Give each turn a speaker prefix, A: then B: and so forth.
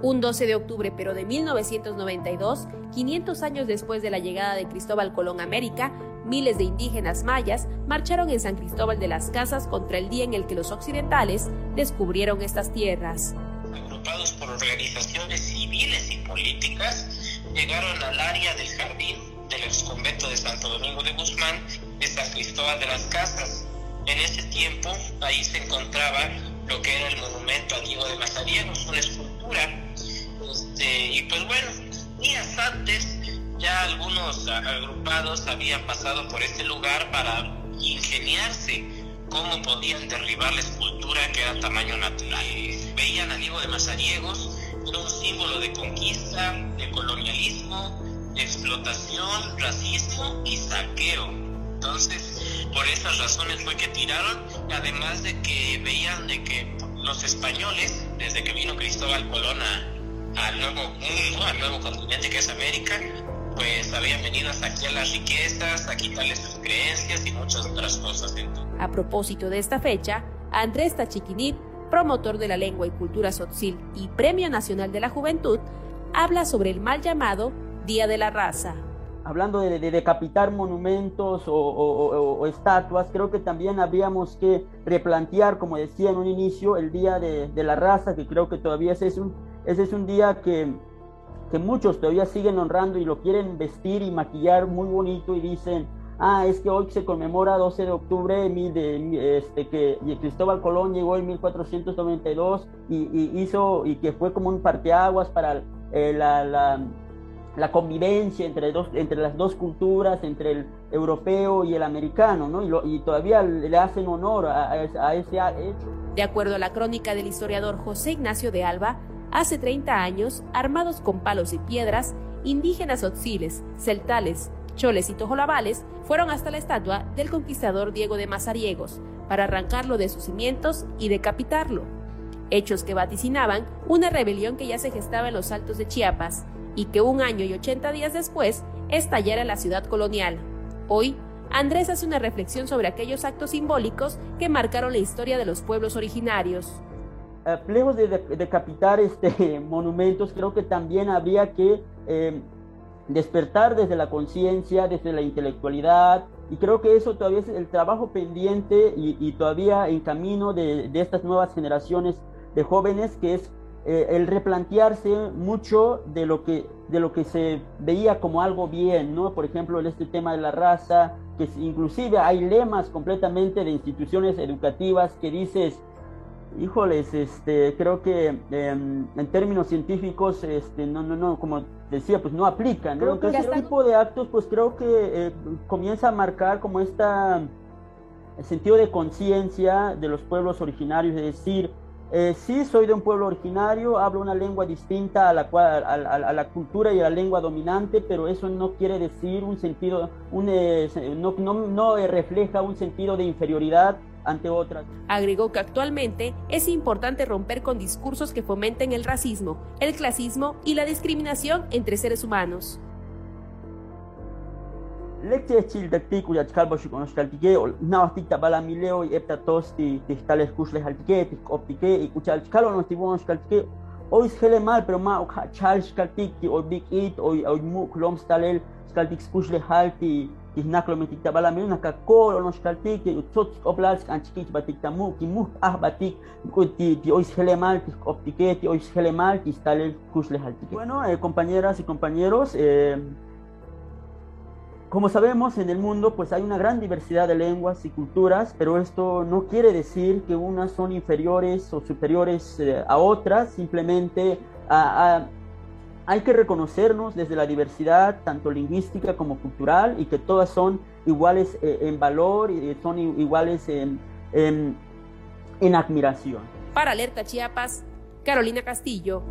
A: Un 12 de octubre pero de 1992, 500 años después de la llegada de Cristóbal Colón a América, miles de indígenas mayas marcharon en San Cristóbal de las Casas contra el día en el que los occidentales descubrieron estas tierras.
B: Agrupados por organizaciones civiles y políticas, llegaron al área del jardín del exconvento de Santo Domingo de Guzmán de San Cristóbal de las Casas. En ese tiempo, ahí se encontraba lo que era el monumento a Diego de Mazariegos, una escultura este, y pues bueno, días antes ya algunos agrupados habían pasado por este lugar para ingeniarse cómo podían derribar la escultura que era tamaño natural. Veían a Diego de Mazariegos, era un símbolo de conquista, de colonialismo, de explotación, racismo y saqueo. Entonces, por esas razones fue que tiraron, además de que veían de que los españoles, desde que vino Cristóbal Colón a, al nuevo mundo, al nuevo continente que es América, pues habían venido hasta aquí a las riquezas, a quitarles sus creencias y muchas otras cosas.
A: A propósito de esta fecha, Andrés Tachiquinit, promotor de la lengua y cultura sotzil y Premio Nacional de la Juventud, habla sobre el mal llamado Día de la Raza.
C: Hablando de, decapitar monumentos o, estatuas, creo que también habríamos que replantear, como decía en un inicio, el Día de, de la Raza, que creo que todavía es un, ese es un día que, que muchos todavía siguen honrando y lo quieren vestir y maquillar muy bonito y dicen, ah, es que hoy se conmemora 12 de octubre de, este, que Cristóbal Colón llegó en 1492 y, y, hizo y que fue como un parteaguas para eh, la, la, convivencia entre, dos, entre las dos culturas, entre el europeo y el americano, ¿no? Y, todavía le hacen honor a ese hecho.
A: De acuerdo a la crónica del historiador José Ignacio de Alba, Hace 30 años, armados con palos y piedras, indígenas otziles, celtales, choles y tojolabales fueron hasta la estatua del conquistador Diego de Mazariegos para arrancarlo de sus cimientos y decapitarlo. Hechos que vaticinaban una rebelión que ya se gestaba en los altos de Chiapas y que un año y 80 días después estallara en la ciudad colonial. Hoy, Andrés hace una reflexión sobre aquellos actos simbólicos que marcaron la historia de los pueblos originarios.
C: Eh, lejos de, decapitar este, monumentos, creo que también habría que eh, despertar desde la conciencia, desde la intelectualidad, y creo que eso todavía es el trabajo pendiente y, todavía en camino de, estas nuevas generaciones de jóvenes, que es eh, el replantearse mucho de lo, que, de lo que se veía como algo bien, ¿no? Por ejemplo, este tema de la raza, que inclusive hay lemas completamente de instituciones educativas que dices, Híjoles, este, creo que em, en términos científicos, este, no, no, no, como decía, pues no aplican. Que este tipo de actos, pues creo que eh, comienza a marcar como esta el sentido de conciencia de los pueblos originarios, es decir, eh, sí soy de un pueblo originario, hablo una lengua distinta a la, cual, a, la cultura y a la lengua dominante, pero eso no quiere decir un sentido, un, eh, no, no, no refleja un sentido de inferioridad ante otras.
A: Agregó que actualmente es importante romper con discursos que fomenten el racismo, el clasismo y la discriminación entre seres humanos.
C: Lekce chil daktik uya chkalbo shikon shkaltike na tik tabala mileo y epta tosti tihtales kushle haltike tik optike y kuchal chkalo no tibon shkaltike hoy hele mal pero ma ok chal shkaltik ti o big it o o mu klom stalel shkaltik kushle halti bueno eh, compañeras y compañeros eh, como sabemos, en el mundo pues hay una gran diversidad de lenguas y culturas, pero esto no quiere decir que unas son inferiores o superiores eh, a otras, simplemente hay que reconocernos desde la diversidad, tanto lingüística como cultural, y que todas son iguales eh, en valor y son iguales en, en, en admiración.
A: Para Alerta Chiapas, Carolina Castillo.